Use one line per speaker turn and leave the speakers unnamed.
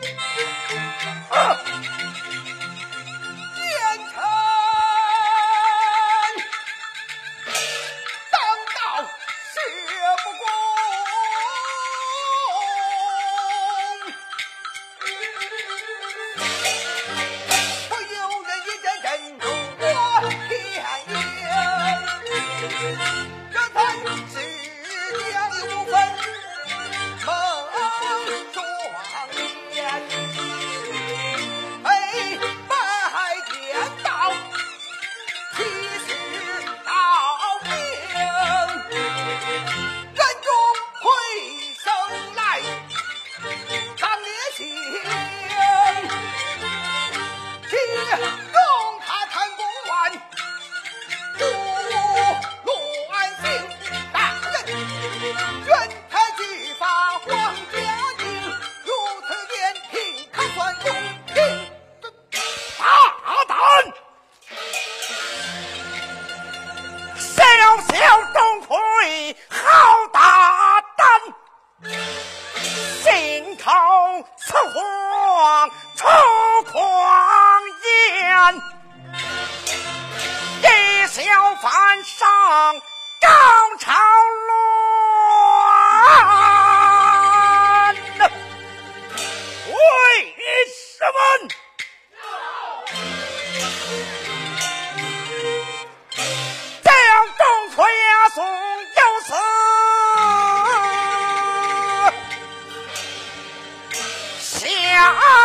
奸臣当道世不公不由人一天容他贪不完，不乱性；大人，愿他拒发皇家金。如此点评，可算公平。
大胆！小小钟馗，好大胆，心口此黄。子门，将东坡送有司下。